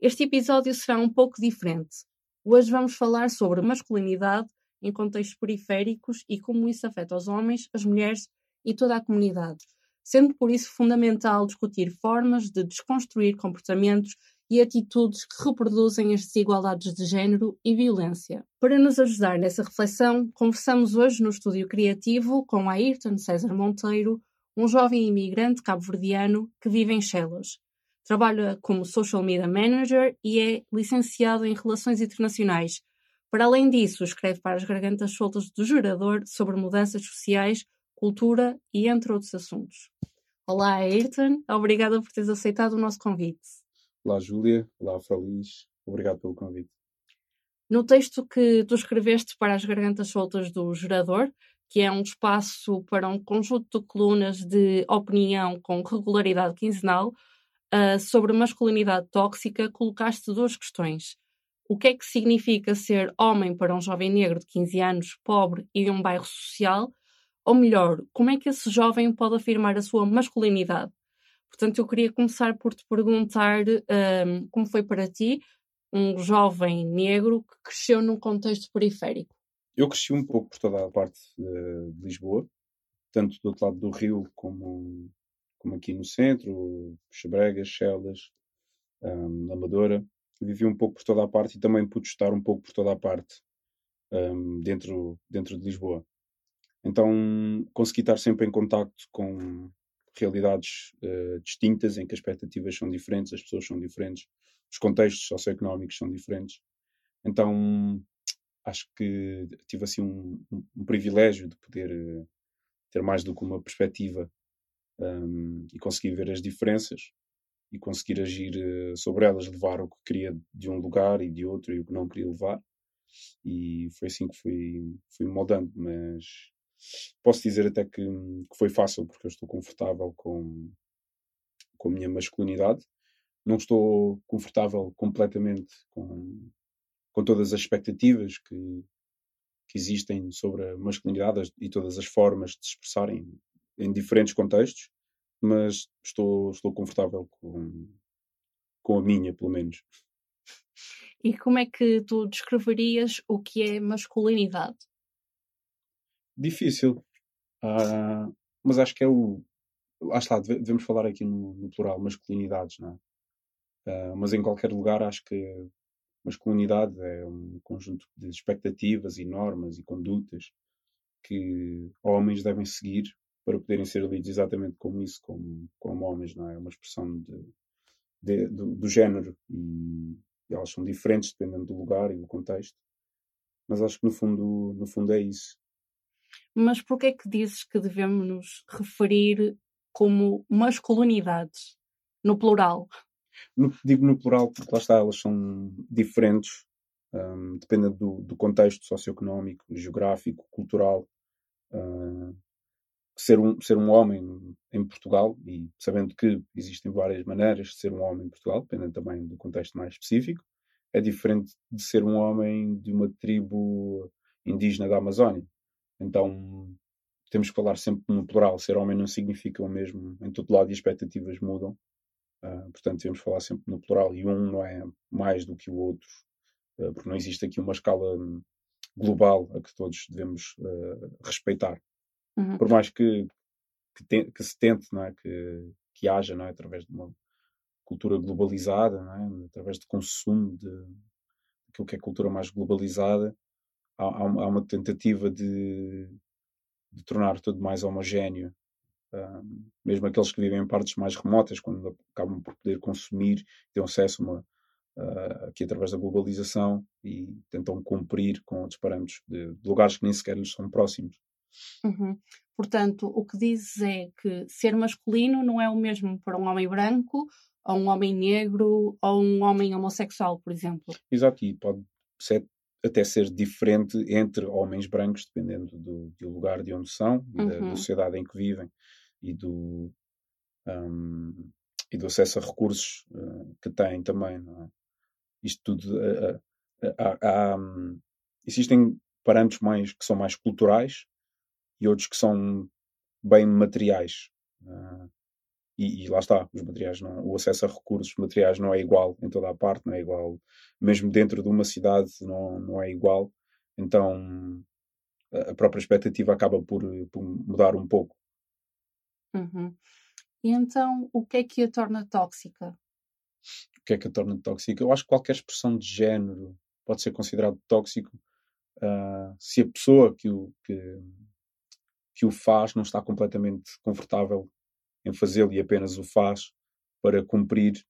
este episódio será um pouco diferente. Hoje vamos falar sobre masculinidade em contextos periféricos e como isso afeta os homens, as mulheres e toda a comunidade, sendo por isso fundamental discutir formas de desconstruir comportamentos e atitudes que reproduzem as desigualdades de género e violência. Para nos ajudar nessa reflexão, conversamos hoje no estúdio criativo com Ayrton César Monteiro, um jovem imigrante cabo-verdiano que vive em Chelas. Trabalha como Social Media Manager e é licenciado em Relações Internacionais. Para além disso, escreve para as gargantas soltas do Gerador sobre mudanças sociais, cultura e entre outros assuntos. Olá, Ayrton. Obrigada por teres aceitado o nosso convite. Olá, Júlia. Olá, Feliz. Obrigado pelo convite. No texto que tu escreveste para as Gargantas Soltas do Gerador, que é um espaço para um conjunto de colunas de opinião com regularidade quinzenal uh, sobre masculinidade tóxica, colocaste duas questões. O que é que significa ser homem para um jovem negro de 15 anos, pobre e de um bairro social? Ou melhor, como é que esse jovem pode afirmar a sua masculinidade? Portanto, eu queria começar por te perguntar um, como foi para ti, um jovem negro que cresceu num contexto periférico. Eu cresci um pouco por toda a parte de, de Lisboa, tanto do outro lado do rio como, como aqui no centro, Xabregas, Chelas, um, Amadora. Vivi um pouco por toda a parte e também pude estar um pouco por toda a parte um, dentro, dentro de Lisboa. Então consegui estar sempre em contacto com, realidades uh, distintas, em que as expectativas são diferentes, as pessoas são diferentes, os contextos socioeconómicos são diferentes. Então, acho que tive assim um, um, privilégio de poder uh, ter mais do que uma perspectiva um, e conseguir ver as diferenças e conseguir agir uh, sobre elas, levar o que queria de um lugar e de outro e o que não queria levar. E foi assim que fui, fui moldando, mas posso dizer até que, que, foi fácil porque eu estou confortável com, com a minha masculinidade. Não estou confortável completamente com, com todas as expectativas que, que existem sobre a masculinidade e todas as formas de se expressarem em diferentes contextos, mas estou, estou confortável com, com a minha, pelo menos. E como é que tu descreverias o que é masculinidade? Difícil. Uh, mas acho que é o. Lá está, devemos falar aqui no, no plural, masculinidades, não é? Uh, mas em qualquer lugar acho que masculinidade é um conjunto de expectativas e normas e condutas que homens devem seguir para poderem ser lidos exatamente como isso, como, como homens, não é? É uma expressão de, de do, do, género e, e, elas são diferentes dependendo do lugar e do contexto. Mas acho que no fundo, no fundo é isso. Mas por que é que dizes que devemos nos referir como masculinidades, no plural? No, digo no plural porque lá está, elas são diferentes, um, dependendo do, do, contexto socioeconómico, geográfico, cultural. Uh, ser, um, ser um homem em Portugal, e sabendo que existem várias maneiras de ser um homem em Portugal, dependendo também do contexto mais específico, é diferente de ser um homem de uma tribo indígena da Amazónia. Então temos que falar sempre no plural. Ser homem não significa o mesmo em todo lado e as expectativas mudam. Uh, portanto, devemos falar sempre no plural e um não é mais do que o outro, uh, porque não existe aqui uma escala global a que todos devemos uh, respeitar. Uhum. Por mais que, que, te, que, se tente, não é? que, que haja, não é? através de uma cultura globalizada, não é? através de consumo de aquilo que é cultura mais globalizada, há, há uma tentativa de, de tornar tudo mais homogéneo. Mesmo aqueles que vivem em partes mais remotas, quando acabam por poder consumir, ter acesso uma, uh, aqui através da globalização e tentam cumprir com outros parâmetros de, de lugares que nem sequer lhes são próximos. Uhum. Portanto, o que dizes é que ser masculino não é o mesmo para um homem branco a um homem negro ou um homem homossexual, por exemplo. Exato, e pode ser, até ser diferente entre homens brancos, dependendo do, do lugar de onde são e uhum. da, da, sociedade em que vivem e do, um, e do acesso a recursos uh, que têm também. É? Isto tudo. Uh, uh, existem parâmetros mais, que são mais culturais e outros que são bem materiais. Uh, e, e, lá está, os materiais não, o acesso a recursos materiais não é igual em toda a parte, não é igual, mesmo dentro de uma cidade não, não é igual. Então a própria expectativa acaba por, por mudar um pouco. Uhum. E então, o que é que a torna tóxica? O que é que a torna tóxica? Eu acho que qualquer expressão de género pode ser considerado tóxico uh, se a pessoa que o, que, que o faz não está completamente confortável em fazê-lo e apenas o faz para cumprir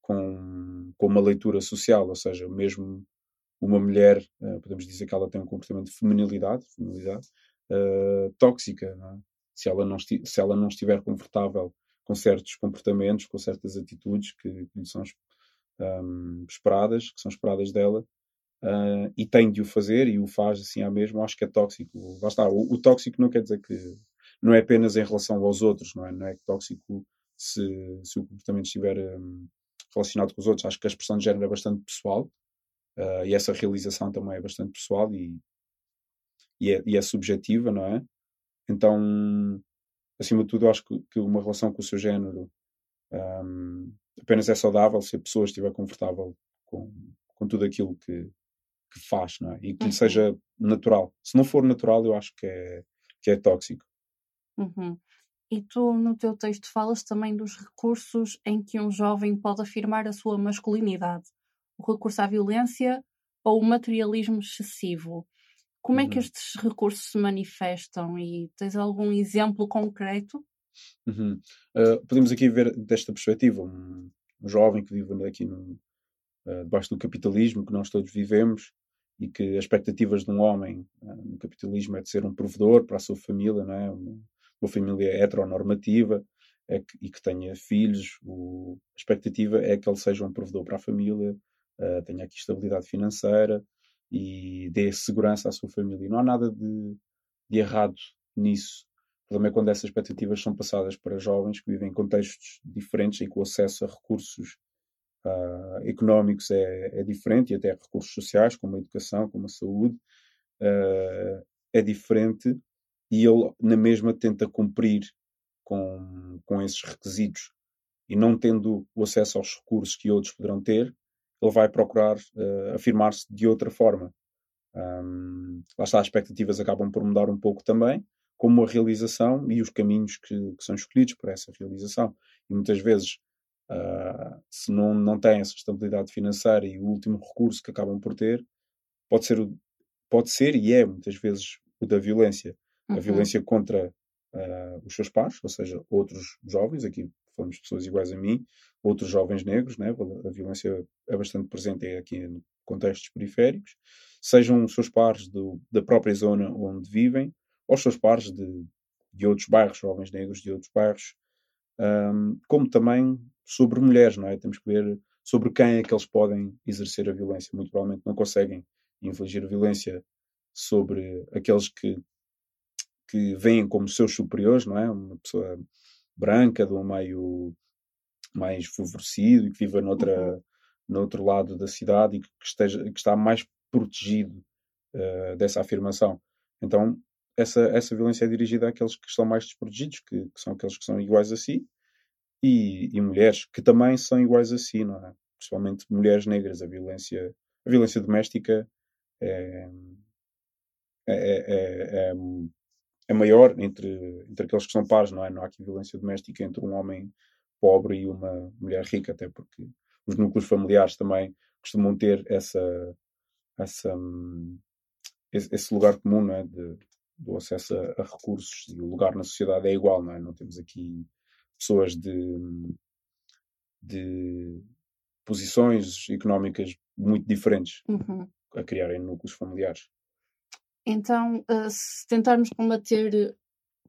com, com uma leitura social, ou seja, mesmo uma mulher, uh, podemos dizer que ela tem um comportamento de feminilidade, feminilidade uh, tóxica, é? se, ela não se ela não estiver confortável com certos comportamentos, com certas atitudes que, que são um, esperadas, que são esperadas dela, uh, e tem de o fazer e o faz assim à mesma, acho que é tóxico. Lá está, o, o, tóxico não quer dizer que não é apenas em relação aos outros, não é? Não é tóxico se, se o comportamento estiver um, relacionado com os outros. Acho que a expressão de género é bastante pessoal uh, e essa realização também é bastante pessoal e, e, é, e é subjetiva, não é? Então, acima de tudo, acho que, que uma relação com o seu género um, apenas é saudável se a pessoa estiver confortável com, com tudo aquilo que, que faz, não é? E que lhe uhum. seja natural. Se não for natural, eu acho que é, que é tóxico. Uhum. E tu, no teu texto, falas também dos recursos em que um jovem pode afirmar a sua masculinidade: o recurso à violência ou o materialismo excessivo. Como é que uhum. estes recursos se manifestam e tens algum exemplo concreto? Uhum. Uh, podemos aqui ver desta perspectiva um, um jovem que vive aqui no, uh, debaixo do capitalismo que nós todos vivemos e que as expectativas de um homem uh, no capitalismo é de ser um provedor para a sua família, não é? uma, família heteronormativa é que, e que tenha filhos. O, a expectativa é que ele seja um provedor para a família, tenha aqui estabilidade financeira, e dê segurança à sua família. Não há nada de, de errado nisso. O problema é quando essas expectativas são passadas para jovens que vivem em contextos diferentes e o acesso a recursos uh, económicos é, é, diferente e até recursos sociais, como a educação, como a saúde, uh, é diferente e ele, na mesma, tenta cumprir com, com esses requisitos. E não tendo o acesso aos recursos que outros poderão ter, ele vai procurar uh, afirmar-se de outra forma. Um, lá está, as expectativas acabam por mudar um pouco também, como a realização e os caminhos que, que são escolhidos para essa realização. E muitas vezes, uh, se não, não têm essa estabilidade financeira e o último recurso que acabam por ter, pode ser, pode ser e é muitas vezes o da violência. Uhum. A violência contra uh, os seus pares, ou seja, outros jovens, aqui falamos de pessoas iguais a mim, outros jovens negros, né? a violência é bastante presente aqui em contextos periféricos, sejam os seus pares do, da própria zona onde vivem, ou os seus pares de, de outros bairros, jovens negros de outros bairros, um, como também sobre mulheres, não é? Temos que ver sobre quem é que eles podem exercer a violência. Muito provavelmente não conseguem infligir violência sobre aqueles que, que veem como seus superiores, não é? Uma pessoa branca, de um meio mais favorecido e que viva noutra, uhum. no outro lado da cidade e que, esteja, que está mais protegido uh, dessa afirmação. Então, essa, essa violência é dirigida àqueles que estão mais desprotegidos, que, que são aqueles que são iguais a si, e, e, mulheres que também são iguais a si, não é? Principalmente mulheres negras. A violência, a violência doméstica é, é, é, é, é maior entre, entre aqueles que são pares, não é? Não há aqui violência doméstica entre um homem pobre e uma mulher rica, até porque os núcleos familiares também costumam ter essa, essa esse, lugar comum não é? de, do acesso a, a, recursos e o lugar na sociedade é igual, não é? Não temos aqui pessoas de, de posições económicas muito diferentes uhum. a criarem núcleos familiares. Então, uh, se tentarmos combater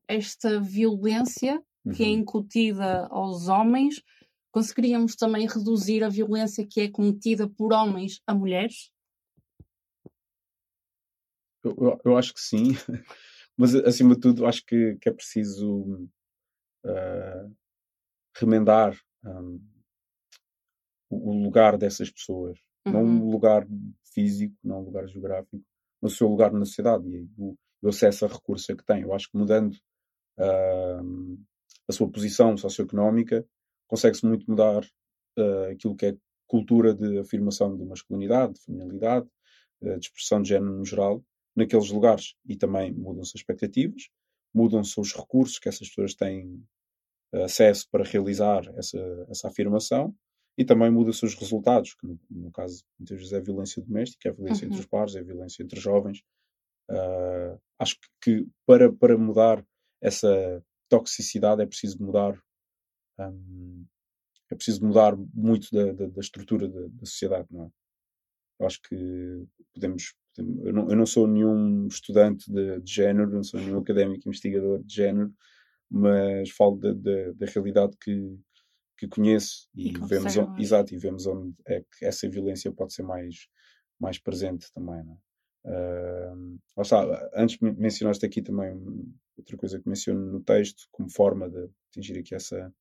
esta violência que é uhum. é incutida aos homens, conseguiríamos também reduzir a violência que é cometida por homens a mulheres? Eu, eu, eu acho que sim, mas acima de tudo acho que, que é preciso uh, remendar um, o lugar dessas pessoas. Uhum. Não um lugar físico, não um lugar geográfico, no seu lugar na sociedade e o, o acesso a recursos que tem. Eu acho que mudando uh, a sua posição socioeconómica, consegue-se muito mudar uh, aquilo que é cultura de afirmação de masculinidade, de feminilidade, uh, de expressão de género no geral, naqueles lugares. E também mudam-se as expectativas, mudam-se os recursos que essas pessoas têm acesso para realizar essa, essa afirmação e também muda-se os resultados, que no, no, caso muitas vezes é violência doméstica, é violência uhum. entre os pares, é violência entre jovens. Uh, acho que para, para mudar essa toxicidade é preciso mudar um, é preciso mudar muito da, da, da estrutura da, da, sociedade, não é? Eu acho que podemos, podemos eu, não, eu, não, sou nenhum estudante de, de género, não sou nenhum académico investigador de género, mas falo da, da realidade que, que conheço e, e vemos onde, exato, e vemos onde é que essa violência pode ser mais, mais presente também. Não é? Uh, está, antes mencionaste aqui também outra coisa que menciono no texto, como forma de atingir aqui essa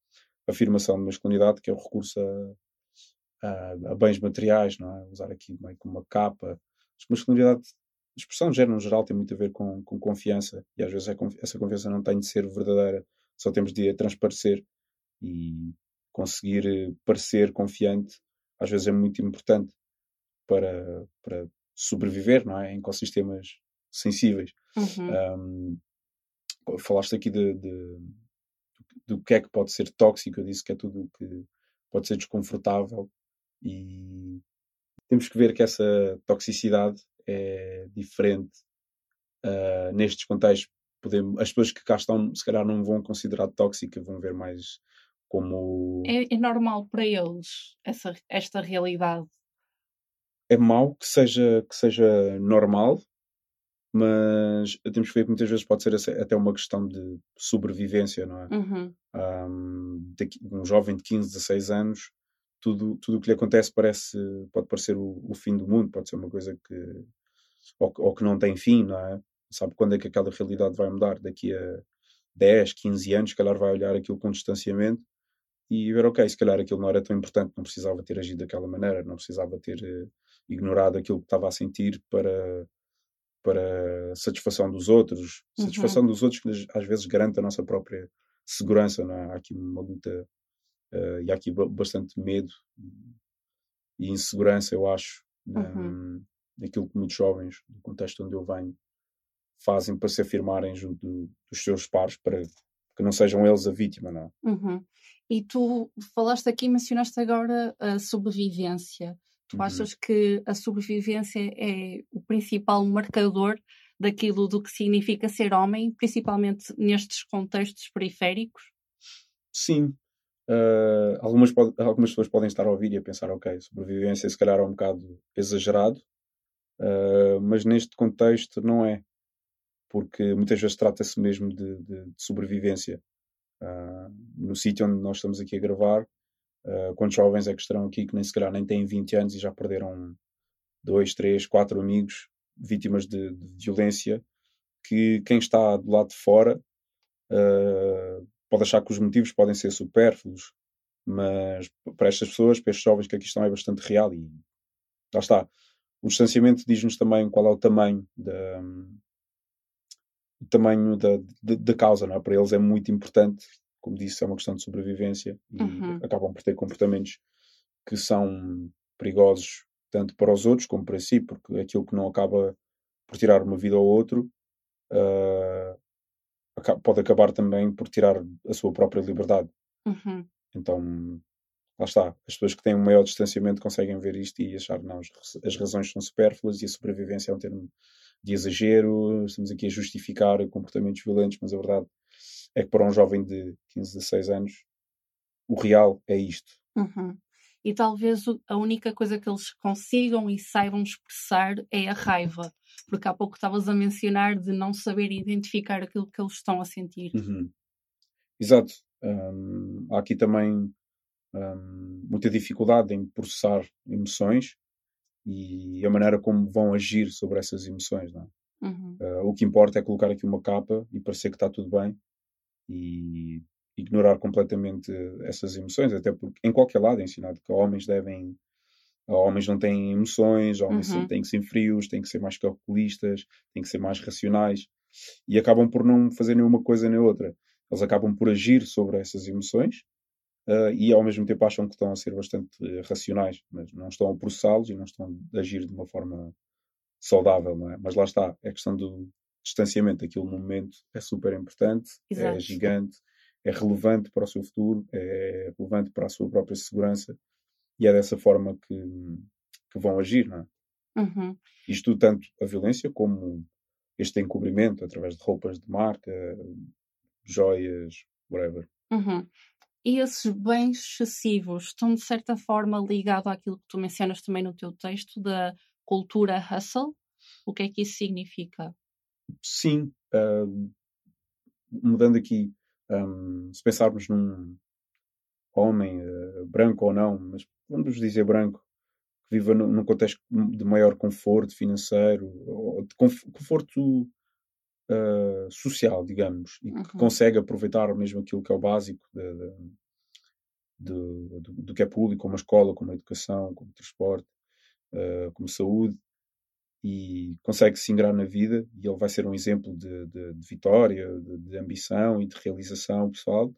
afirmação de masculinidade, que é o recurso a, a, a bens materiais, não é? Usar aqui meio como uma capa. Acho que masculinidade, expressão de género no geral tem muito a ver com, com confiança, e às vezes é essa confiança não tem de ser verdadeira, só temos de a transparecer e conseguir eh, parecer confiante, às vezes é muito importante para, para sobreviver, não é? Em ecossistemas sensíveis. Uhum. Um, falaste aqui de, de, do que é que pode ser tóxico, eu disse que é tudo o que pode ser desconfortável e temos que ver que essa toxicidade é diferente uh, nestes contextos. Podemos, as pessoas que cá estão, se calhar, não vão considerar tóxica, vão ver mais como. É, é normal para eles essa, esta realidade é mau que seja, que seja normal, mas temos que ver que muitas vezes pode ser até uma questão de sobrevivência, não é? Uhum. Um, um jovem de 15, 16 anos, tudo tudo o que lhe acontece parece, pode parecer o, o, fim do mundo, pode ser uma coisa que ou, ou, que não tem fim, não é? Sabe quando é que aquela realidade vai mudar? Daqui a 10, 15 anos, se calhar vai olhar aquilo com distanciamento e ver, ok, se calhar aquilo não era tão importante, não precisava ter agido daquela maneira, não precisava ter uh, ignorado aquilo que estava a sentir para, para satisfação dos outros, uhum. satisfação dos outros que às vezes garante a nossa própria segurança, não é? Há aqui uma luta uh, e há aqui bastante medo e insegurança, eu acho, uhum. um, daquilo que muitos jovens, do contexto onde eu venho, fazem para se afirmarem junto do, dos seus pares, para que não sejam eles a vítima, não é? Uhum. E tu falaste aqui, mencionaste agora a sobrevivência. Tu uhum. achas que a sobrevivência é o principal marcador daquilo do que significa ser homem, principalmente nestes contextos periféricos? Sim. Uh, algumas, algumas pessoas podem estar a ouvir e a pensar, ok, sobrevivência se calhar é um bocado exagerado, uh, mas neste contexto não é, porque muitas vezes trata-se mesmo de, de, de sobrevivência. Uh, no sítio onde nós estamos aqui a gravar, Uh, quantos jovens é que estarão aqui que nem se calhar nem têm 20 anos e já perderam dois, três, quatro amigos vítimas de, de violência que quem está do lado de fora uh, pode achar que os motivos podem ser supérfluos, mas para estas pessoas, para estes jovens que aqui estão, é bastante real e lá está. O distanciamento diz-nos também qual é o tamanho da, o tamanho da, da, da causa, não é? Para eles é muito importante como disse, é uma questão de sobrevivência e uhum. acabam por ter comportamentos que são perigosos tanto para os outros como para si, porque aquilo que não acaba por tirar uma vida ao outro uh, pode acabar também por tirar a sua própria liberdade. Uhum. Então, lá está. As pessoas que têm um maior distanciamento conseguem ver isto e achar não, as razões são supérfluas e a sobrevivência é um termo de exagero. Estamos aqui a justificar comportamentos violentos, mas a verdade é que para um jovem de 15, 16 anos, o real é isto. Uhum. E talvez a única coisa que eles consigam e saibam expressar é a raiva. Porque há pouco estavas a mencionar de não saber identificar aquilo que eles estão a sentir. Uhum. Exato. Um, há aqui também um, muita dificuldade em processar emoções e a maneira como vão agir sobre essas emoções. Não é? Uhum. Uh, o que importa é colocar aqui uma capa e parecer que está tudo bem e ignorar completamente essas emoções, até porque em qualquer lado é ensinado que homens devem homens não têm emoções, homens Uhum. têm que ser frios, têm que ser mais calculistas, têm que ser mais racionais e acabam por não fazer nenhuma coisa nem outra. Eles acabam por agir sobre essas emoções ah, e ao mesmo tempo acham que estão a ser bastante eh, racionais, mas não estão a processá-los e não estão a agir de uma forma saudável, não é? Mas lá está, é questão do distanciamento. Aquilo no momento é super importante, é Exato. gigante, é relevante para o seu futuro, é relevante para a sua própria segurança e é dessa forma que, que vão agir, não é? Uhum. Isto tanto a violência como este encobrimento através de roupas de marca, joias, whatever. Uhum. E esses bens excessivos estão de certa forma ligados àquilo que tu mencionas também no teu texto da cultura hustle? O que é que isso significa? Sim, ah, mudando aqui, ahm, se pensarmos num homem ah, branco ou não, mas vamos dizer branco, que viva num, num contexto de maior conforto financeiro, ou de conf- conforto ah, social, digamos, e que Uhum. consegue aproveitar mesmo aquilo que é o básico da- da- do, do, do que é público, como a escola, como a educação, como o transporte, ah, como saúde, e consegue se ingrar na vida, e ele vai ser um exemplo de, de- de vitória, de, de ambição e de realização pessoal.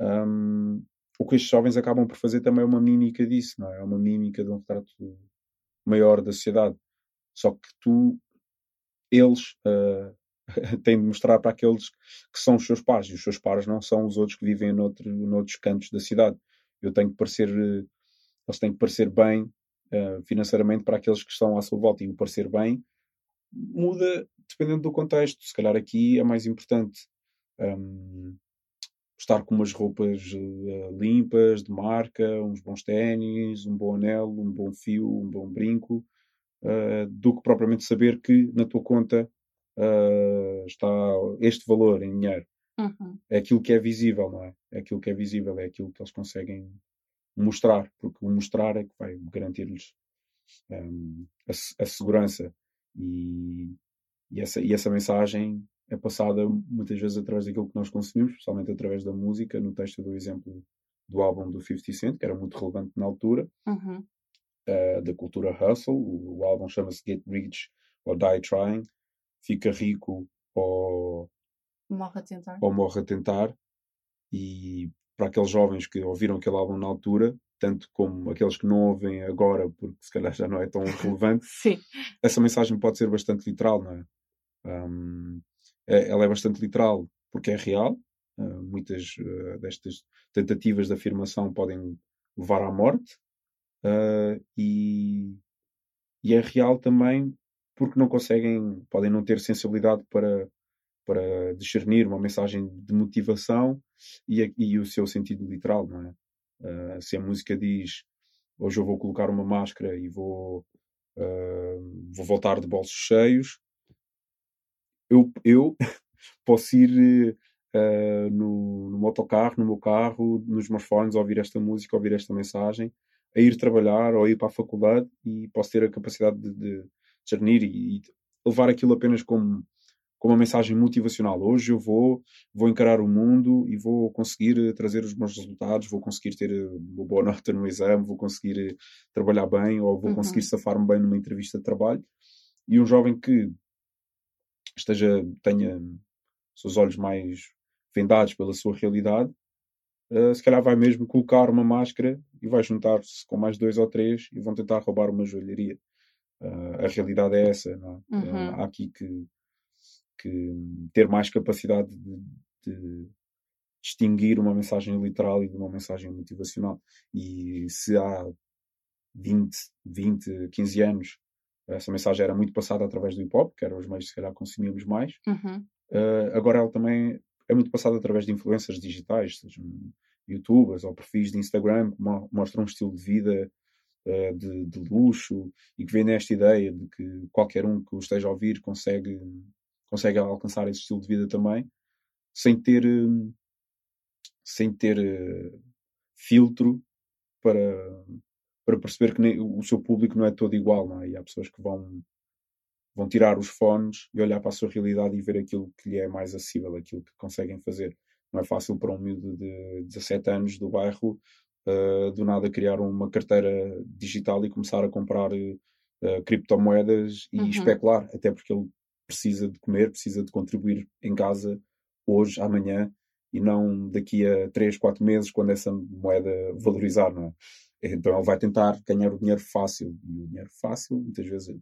Ahm, o que estes jovens acabam por fazer também é uma mímica disso, não é? É uma mímica de um retrato maior da sociedade. Só que tu, eles, ah, têm de mostrar para aqueles que são os seus pares, e os seus pares não são os outros que vivem noutro, noutros cantos da cidade. Eu tenho que parecer, eles têm que parecer bem eh, financeiramente para aqueles que estão à sua volta, e o parecer bem muda dependendo do contexto. Se calhar aqui é mais importante hum, estar com umas roupas eh, limpas, de marca, uns bons ténis, um bom anel, um bom fio, um bom brinco, eh, do que propriamente saber que na tua conta eh, está este valor em dinheiro. Uhum. É aquilo que é visível, não é? É aquilo que é visível, é aquilo que eles conseguem mostrar, porque o mostrar é que vai garantir-lhes hum, a, a segurança e, e essa, e essa mensagem é passada muitas vezes através daquilo que nós consumimos, especialmente através da música. No texto do exemplo do álbum do 50 Cent, que era muito relevante na altura, Uhum. eh, da cultura hustle. O, o álbum chama-se Get Rich or Die Trying. Fica rico ou, Morre a tentar. ou morre a tentar. E para aqueles jovens que ouviram aquele álbum na altura, tanto como aqueles que não ouvem agora, porque se calhar já não é tão relevante, Sim. essa mensagem pode ser bastante literal, não é? Hum, é- ela é bastante literal porque é real. Uh, muitas uh, destas tentativas de afirmação podem levar à morte. Uh, e, e é real também porque não conseguem, podem não ter sensibilidade para, para discernir uma mensagem de motivação e, a- e o seu sentido literal, não é? Uh, se a música diz hoje eu vou colocar uma máscara e vou, uh, vou voltar de bolsos cheios, eu, eu posso ir uh, no, no autocarro, no meu carro, nos meus fones, ouvir esta música, ouvir esta mensagem, a ir trabalhar ou ir para a faculdade e posso ter a capacidade de, de discernir e, e levar aquilo apenas como, como uma mensagem motivacional. Hoje eu vou, vou encarar o mundo e vou conseguir eh, trazer os meus resultados, vou conseguir ter eh, uma boa nota no exame, vou conseguir eh, trabalhar bem ou vou Uhum. conseguir safar-me bem numa entrevista de trabalho. E um jovem que esteja, tenha os seus olhos mais vendados pela sua realidade, eh, se calhar vai mesmo colocar uma máscara e vai juntar-se com mais dois ou três e vão tentar roubar uma joalharia. Eh, a realidade é essa, não é? Uhum. Eh, há aqui que, que ter mais capacidade de, de distinguir uma mensagem literal e de uma mensagem motivacional. E se há 20, 20, 15 anos essa mensagem era muito passada através do hip hop, que eram os meios que se calhar consumíamos mais, Uhum. Uh, agora ela também é muito passada através de influências digitais, sejam youtubers ou perfis de Instagram que mo- mostram um estilo de vida uh, de, de luxo e que vendem esta ideia de que qualquer um que o esteja a ouvir consegue, consegue alcançar esse estilo de vida também, sem ter, um, sem ter uh, filtro para, para perceber que o seu público não é todo igual, não é? E há pessoas que vão, vão tirar os fones e olhar para a sua realidade e ver aquilo que lhe é mais acessível, aquilo que conseguem fazer. Não é fácil para um miúdo de 17 anos do bairro uh, do nada criar uma carteira digital e começar a comprar uh, criptomoedas e uhum. especular, até porque ele precisa de comer, precisa de contribuir em casa hoje, amanhã e não daqui a 3, 4 meses quando essa moeda valorizar, não é? Então ele vai tentar ganhar o dinheiro fácil e o dinheiro fácil muitas vezes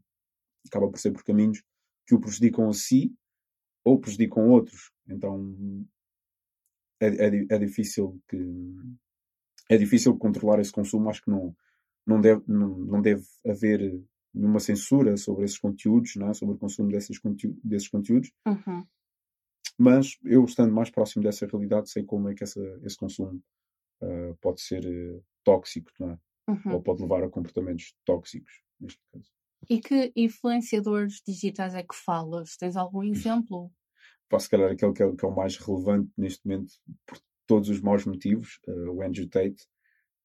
acaba por ser por caminhos que o prejudicam a si ou prejudicam outros. Então é, é, é difícil que é difícil controlar esse consumo. Acho que não, não, deve, não, não deve haver nenhuma censura sobre esses conteúdos, é? sobre o consumo desses, conteúdos, desses conteúdos. Uhum. Mas eu, estando mais próximo dessa realidade, sei como é que essa, esse consumo uh, pode ser uh, tóxico, é? Uhum. Ou pode levar a comportamentos tóxicos, neste caso. E que influenciadores digitais é que falas? Tens algum exemplo? Posso, se calhar, aquele que é, que é o mais relevante neste momento, por todos os maus motivos, uh, o Andrew Tate,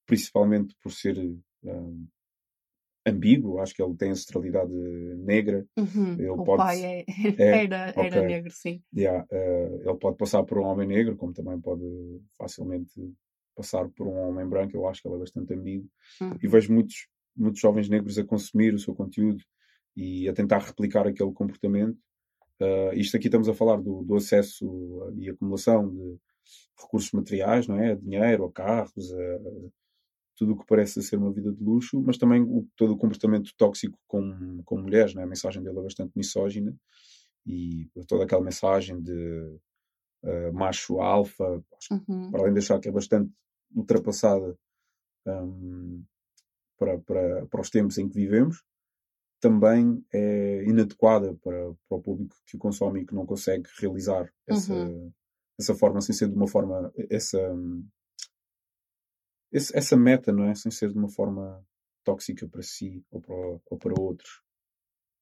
principalmente por ser uh, ambíguo, acho que ele tem ancestralidade negra. Uhum. Ele o pode, pai é, é, era, okay. era negro, sim. Yeah, uh, ele pode passar por um homem negro, como também pode facilmente passar por um homem branco. Eu acho que ele é bastante ambíguo. Uhum. E vejo muitos, muitos jovens negros a consumir o seu conteúdo e a tentar replicar aquele comportamento. Uh, isto aqui estamos a falar do, do acesso e acumulação de recursos materiais, não é? dinheiro, a carros, a, tudo o que parece ser uma vida de luxo, mas também o, todo o comportamento tóxico com, com mulheres, não é? A mensagem dele é bastante misógina e toda aquela mensagem de uh, macho alfa, uhum. para além de achar que é bastante ultrapassada um, para, para, para os tempos em que vivemos, também é inadequada para, para o público que o consome e que não consegue realizar essa, uhum dessa forma, sem ser de uma forma, essa, essa meta, não é? Sem ser de uma forma tóxica para si ou para, ou para outros.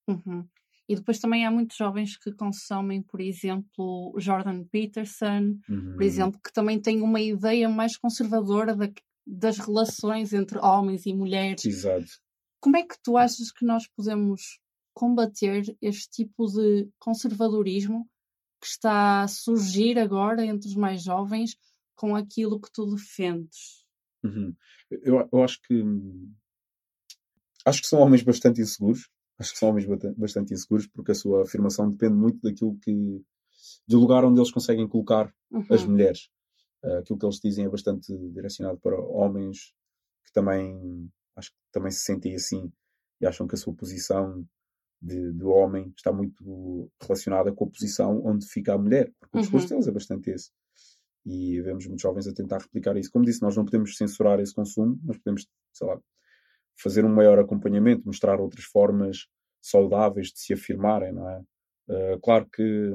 Uhum. E depois também há muitos jovens que consomem, por exemplo, Jordan Peterson, uhum. por exemplo, que também tem uma ideia mais conservadora da, das relações entre homens e mulheres. Exato. Como é que tu achas que nós podemos combater este tipo de conservadorismo que está a surgir agora entre os mais jovens com aquilo que tu defendes? Uhum. Eu, eu acho que acho que são homens bastante inseguros. Acho que são homens bastante inseguros porque a sua afirmação depende muito daquilo que do lugar onde eles conseguem colocar uhum. as mulheres. Uh, aquilo que eles dizem é bastante direcionado para homens que também acho que também se sentem assim e acham que a sua posição de, do homem está muito relacionada com a posição onde fica a mulher, porque o discurso uhum. deles é bastante esse. E vemos muitos jovens a tentar replicar isso. Como disse, nós não podemos censurar esse consumo, mas podemos, sei lá, fazer um maior acompanhamento, mostrar outras formas saudáveis de se afirmarem, não é? Uh, claro que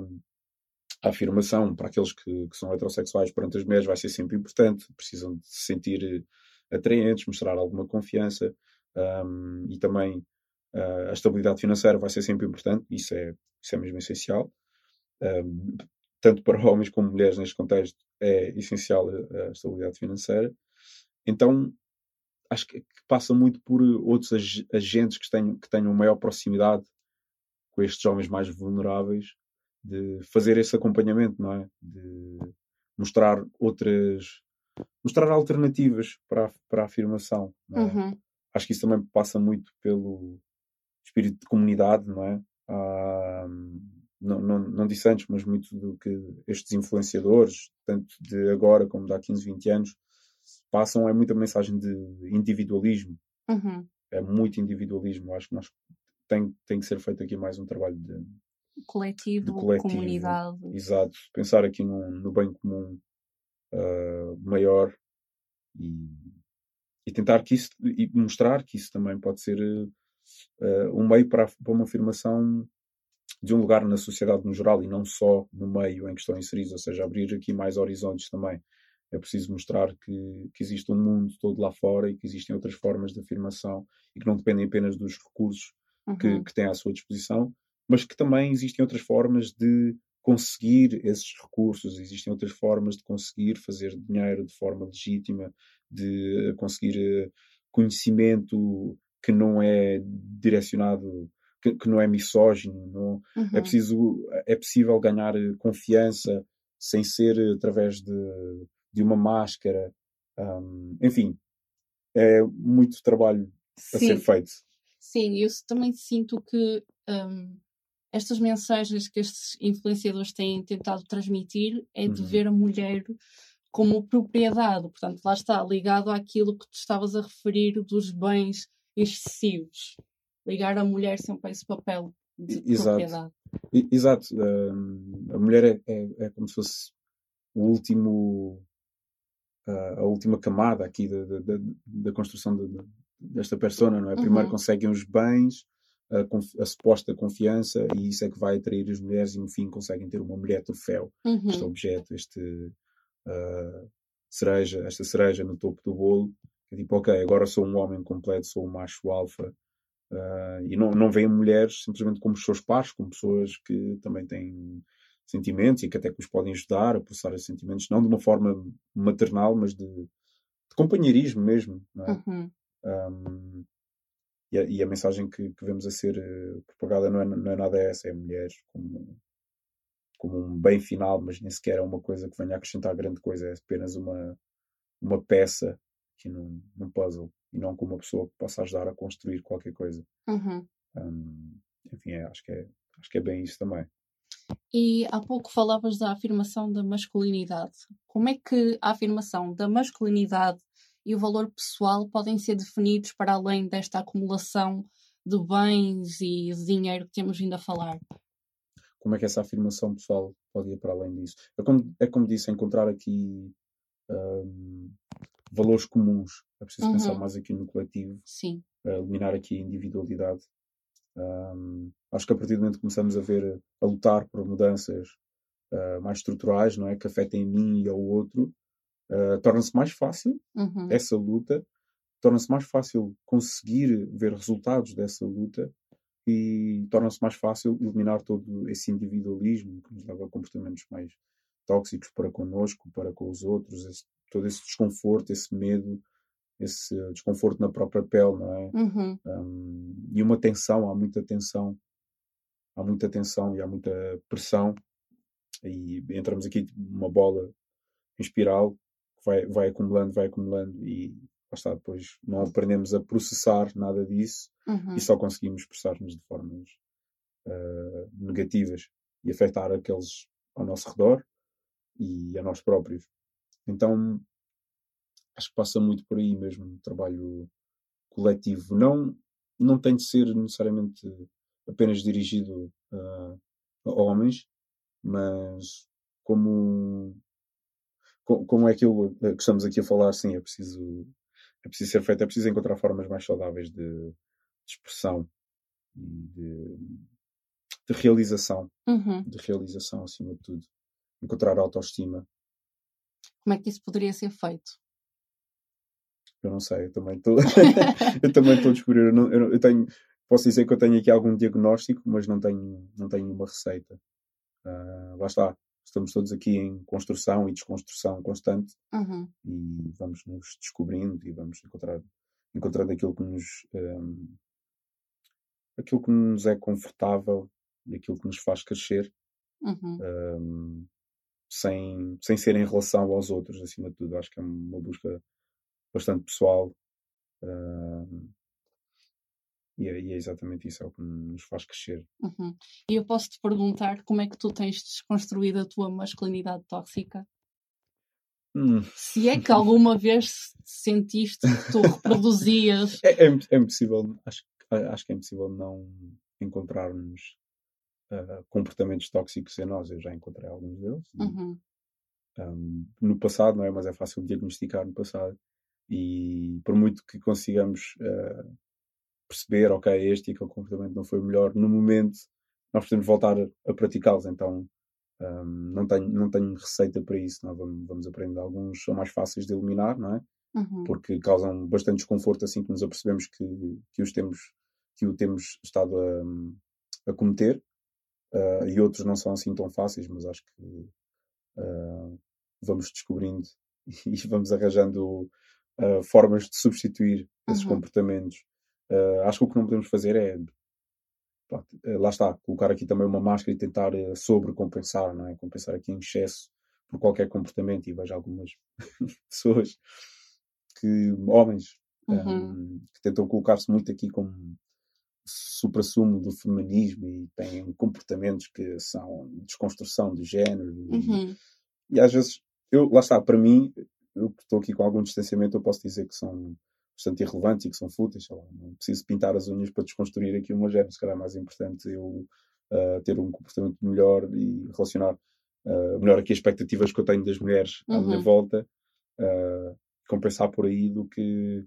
a afirmação para aqueles que, que, são heterossexuais perante as mulheres vai ser sempre importante, precisam de se sentir atraentes, mostrar alguma confiança um, e também Uh, a estabilidade financeira vai ser sempre importante, isso é, isso é mesmo essencial. Um, tanto para homens como mulheres neste contexto é essencial a, a estabilidade financeira. Então, acho que, passa muito por outros ag agentes que tenham, que tenham maior proximidade com estes homens mais vulneráveis, de fazer esse acompanhamento, não é? De mostrar outras, mostrar alternativas para a, para a afirmação. É? Uhum. Acho que isso também passa muito pelo, espírito de comunidade, não é? Ah, não, não, não disse antes, mas muito do que estes influenciadores, tanto de agora como de há 15, 20 anos, passam é muita mensagem de individualismo. Uhum. É muito individualismo. Acho que nós tem, tem que ser feito aqui mais um trabalho de coletivo, de coletivo comunidade. Exato. Pensar aqui no, no bem comum uh, maior e, e tentar que isso e mostrar que isso também pode ser uh, um meio para, para uma afirmação de um lugar na sociedade no geral e não só no meio em que estão inseridos, ou seja, abrir aqui mais horizontes também. É preciso mostrar que, que existe um mundo todo lá fora e que existem outras formas de afirmação e que não dependem apenas dos recursos uhum. que, que têm à sua disposição, mas que também existem outras formas de conseguir esses recursos, existem outras formas de conseguir fazer dinheiro de forma legítima, de conseguir conhecimento que não é direcionado, que, que não é misógino, não, é uhum. é, preciso, é possível ganhar confiança sem ser através de, de uma máscara. Um, enfim, é muito trabalho a ser feito. Sim, eu também sinto que um, estas mensagens que estes influenciadores têm tentado transmitir é de uhum. ver a mulher como propriedade. Portanto, lá está, ligado àquilo que tu estavas a referir dos bens excessivos. Ligar a mulher sempre a esse papel de Exato. propriedade. Exato. Uh, a mulher é, é, é, como se fosse o último, uh, a última camada aqui da, da, da construção de, desta persona, não é? Primeiro uhum. conseguem os bens, a, a, suposta confiança, e isso é que vai atrair as mulheres, e no fim conseguem ter uma mulher troféu, uhum. este objeto, este uh, cereja, esta cereja no topo do bolo. É tipo, ok, agora sou um homem completo, sou um macho alfa, uh, e não, não veem mulheres simplesmente como seus pares, como pessoas que também têm sentimentos e que até que os podem ajudar a processar esses sentimentos, não de uma forma maternal, mas de, de companheirismo mesmo. É? Uhum. Um, e, a, e, a, mensagem que, que vemos a ser uh, propagada não é, não é nada essa, é a mulher como, como um bem final, mas nem sequer é uma coisa que venha a acrescentar grande coisa, é apenas uma, uma peça aqui num, num puzzle e não como uma pessoa que possa ajudar a construir qualquer coisa. Uhum. Um, enfim, é, acho, que é, acho que é bem isso também. E há pouco falavas da afirmação da masculinidade. Como é que a afirmação da masculinidade e o valor pessoal podem ser definidos para além desta acumulação de bens e de dinheiro que temos vindo a falar? Como é que essa afirmação pessoal pode ir para além disso? É como, é como disse, encontrar aqui um, valores comuns. É preciso uhum. pensar mais aqui no coletivo, Sim. Uh, eliminar aqui a individualidade. Um, acho que a partir do momento que começamos a ver, a lutar por mudanças uh, mais estruturais, não é? Que afetem a mim e ao outro, uh, torna-se mais fácil uhum. essa luta, torna-se mais fácil conseguir ver resultados dessa luta e torna-se mais fácil eliminar todo esse individualismo que nos leva a comportamentos mais tóxicos para connosco, para com os outros, esse, todo esse desconforto, esse medo, esse desconforto na própria pele, não é? Uhum. Um, e uma tensão, há muita tensão, há muita tensão e há muita pressão e entramos aqui uma bola em espiral vai, vai acumulando, vai acumulando e lá está, depois não aprendemos a processar nada disso uhum. e só conseguimos expressar-nos de formas uh, negativas e afetar aqueles ao nosso redor e a nós próprios. Então acho que passa muito por aí mesmo, um trabalho coletivo. Não, não tem de ser necessariamente apenas dirigido uh, a homens, mas como como é aquilo que estamos aqui a falar, sim, é preciso, é preciso ser feito, é preciso encontrar formas mais saudáveis de, de expressão e de, de realização, uhum. de realização acima de tudo. Encontrar autoestima. Como é que isso poderia ser feito? Eu não sei, eu também estou eu também estou a descobrir. Eu, não, eu, eu, tenho, posso dizer que eu tenho aqui algum diagnóstico, mas não tenho, não tenho uma receita. Uh, lá está estamos todos aqui em construção e desconstrução constante uhum. e vamos nos descobrindo e vamos encontrar encontrando aquilo que nos um, aquilo que nos é confortável e aquilo que nos faz crescer uhum. um, sem, sem ser em relação aos outros acima de tudo acho que é uma busca bastante pessoal um, e é, e é, exatamente isso, é o que nos faz crescer. Uhum. E eu posso te perguntar como é que tu tens desconstruído a tua masculinidade tóxica? Hum. Se é que alguma vez sentiste que tu reproduzias. É, é, é impossível, acho, acho que é impossível não encontrarmos uh, comportamentos tóxicos em nós. Eu já encontrei alguns deles. Uhum. Um, no passado, não é? Mas é fácil diagnosticar no passado. E por muito que consigamos uh, perceber, ok, este e aquele comportamento não foi o melhor, no momento nós podemos voltar a, praticá-los. Então um, não, tenho, não tenho receita para isso. Vamos, vamos aprender. Alguns são mais fáceis de eliminar, não é? Uhum. Porque causam bastante desconforto assim que nos apercebemos que, que, os temos, que o temos estado a, a cometer. Uh, e outros não são assim tão fáceis, mas acho que uh, vamos descobrindo e vamos arranjando uh, formas de substituir esses Uhum. comportamentos. Acho que o que não podemos fazer é, pá, eh, lá está, colocar aqui também uma máscara e tentar uh, sobrecompensar, não é? Compensar aqui em excesso por qualquer comportamento. E vejo algumas pessoas que, homens, Uhum. um, que tentam colocar-se muito aqui como supra-sumo do feminismo e têm comportamentos que são desconstrução do género e, Uhum. e às vezes eu lá está para mim eu que estou aqui com algum distanciamento eu posso dizer que são bastante irrelevantes e que são fúteis não preciso pintar as unhas para desconstruir aqui uma género se calhar é mais importante eu uh, ter um comportamento melhor e relacionar uh, melhor aqui as expectativas que eu tenho das mulheres à minha Uhum. volta uh, compensar por aí do que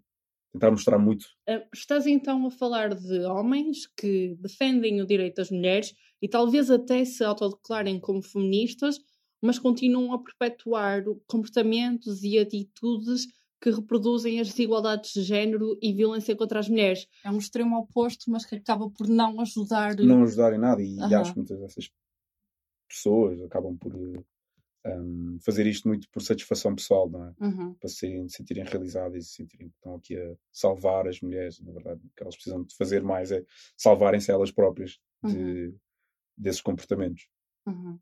tentar mostrar muito Uh, Estás então a falar de homens que defendem o direito das mulheres e talvez até se autodeclarem como feministas, mas continuam a perpetuar comportamentos e atitudes que reproduzem as desigualdades de género e violência contra as mulheres. É um extremo oposto, mas que acaba por não ajudar. não ajudar em nada e, Aham. acho que muitas dessas pessoas acabam por eh, um, fazer isto muito por satisfação pessoal, não é? Uhum, Para se sentirem, se sentirem realizadas e se sentirem que estão aqui a salvar as mulheres. Na verdade, o que elas precisam de fazer mais é salvarem-se elas próprias de, desses comportamentos. uhum.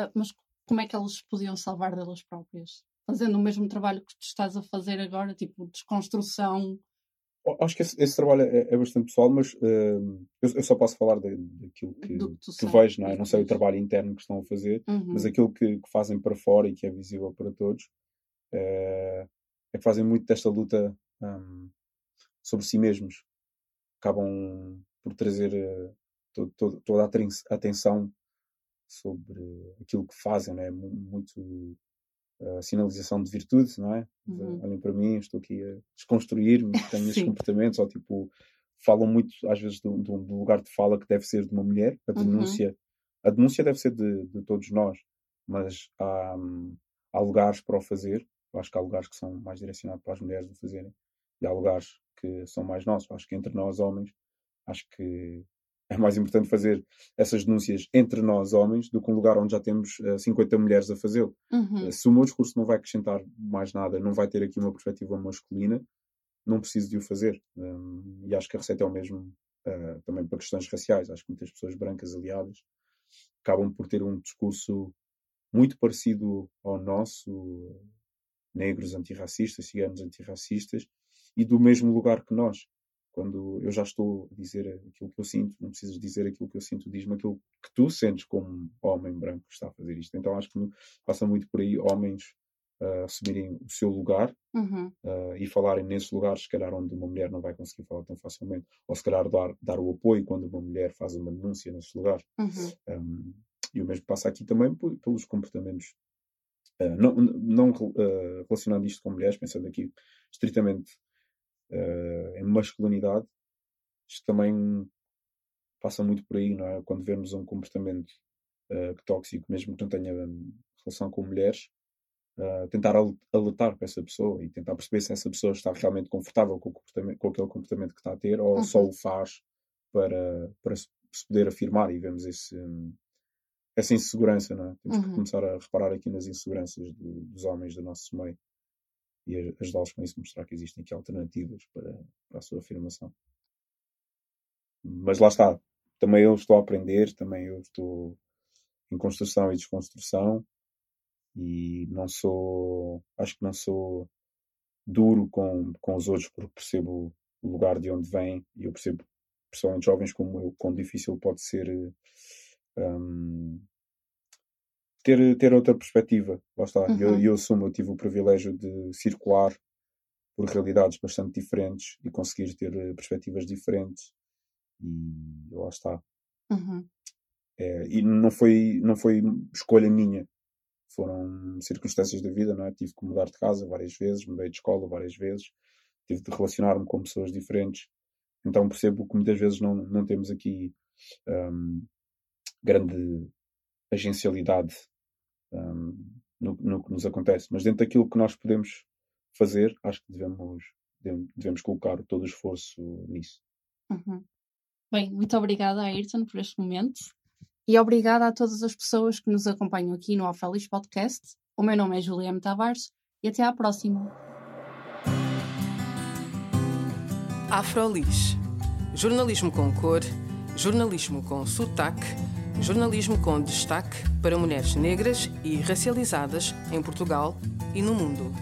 Uh, Mas como é que elas podiam salvar delas próprias? Fazendo o mesmo trabalho que tu estás a fazer agora, tipo desconstrução. Acho que esse, esse trabalho é, é bastante pessoal, mas eh, eu, eu só posso falar da- daquilo que, que vejo, não é? Não sei o trabalho interno que estão a fazer, Uhum, mas aquilo que, que fazem para fora e que é visível para todos eh, é que fazem muito desta luta hum, sobre si mesmos. Acabam por trazer to- to- toda a aten- atenção sobre aquilo que fazem, não é? Mu- Muito eh, sinalização de virtude, não é? Uhum. Olhem para mim, estou aqui a desconstruir-me, tenho estes Sim. comportamentos, ou tipo, falam muito às vezes do, do- do lugar de fala que deve ser de uma mulher, a Uhum. denúncia. A denúncia deve ser de, de todos nós, mas há, hum, há lugares para o fazer. Eu acho que há lugares que são mais direcionados para as mulheres o fazerem e há lugares que são mais nossos. Eu Acho que entre nós, homens, acho que é mais importante fazer essas denúncias entre nós, homens, do que um lugar onde já temos eh, 50 mulheres a fazê-lo. uhum, Eh, Se o meu discurso não vai acrescentar mais nada, não vai ter aqui uma perspectiva masculina, não preciso de o fazer. Um, e acho que a receita é o mesmo eh, também para questões raciais. Acho que muitas pessoas brancas aliadas acabam por ter um discurso muito parecido ao nosso, negros antirracistas, ciganos antirracistas, e do mesmo lugar que nós. Quando eu já estou a dizer aquilo que eu sinto, não precisas dizer aquilo que eu sinto, diz-me aquilo que tu sentes como homem branco que está a fazer isto. Então acho que passa muito por aí homens uh, assumirem o seu lugar uhum, uh, e falarem nesses lugares, se calhar, onde uma mulher não vai conseguir falar tão facilmente, ou se calhar dar, dar o apoio quando uma mulher faz uma denúncia nesses lugares. uhum, Um, e o mesmo passa aqui também pelos comportamentos, uh, não, não uh, relacionando isto com mulheres, pensando aqui estritamente em masculinidade, isto também passa muito por aí, não é? Quando vemos um comportamento uh, tóxico, mesmo que não tenha um, relação com mulheres, uh, tentar al- alertar para essa pessoa e tentar perceber se essa pessoa está realmente confortável com, o comportamento, com aquele comportamento que está a ter ou só Uhum. o faz para, para se poder afirmar e vemos esse, hum, essa insegurança, não é? Temos que Uhum. começar a reparar aqui nas inseguranças do- dos homens do nosso meio e ajudá-los com isso, mostrar que existem aqui alternativas para, para a sua afirmação. Mas lá está, também eu estou a aprender, também eu estou em construção e desconstrução e não sou, acho que não sou duro com, com os outros porque percebo o lugar de onde vêm e eu percebo, principalmente jovens como eu, quão difícil pode ser eh, hum, ter, ter outra perspectiva. Lá está, Uhum. eu, eu assumo, eu tive o privilégio de circular por realidades bastante diferentes e conseguir ter eh, perspectivas diferentes e lá está. uhum, É, e não foi, não foi escolha minha. Foram circunstâncias da vida, não é? Tive que mudar de casa várias vezes, mudei de escola várias vezes, tive de relacionar-me com pessoas diferentes. Então percebo que muitas vezes não, não temos aqui hum, grande agencialidade hum, no, no que nos acontece. Mas dentro daquilo que nós podemos fazer, acho que devemos, devemos, colocar todo o esforço nisso. uhum. Bem, muito obrigada, Ayrton, por este momento. E obrigada a todas as pessoas que nos acompanham aqui no Alfeliz Podcast. O meu nome é Juliana Tavares e até à próxima. Afrolis. Jornalismo com cor, jornalismo com sotaque, jornalismo com destaque para mulheres negras e racializadas em Portugal e no mundo.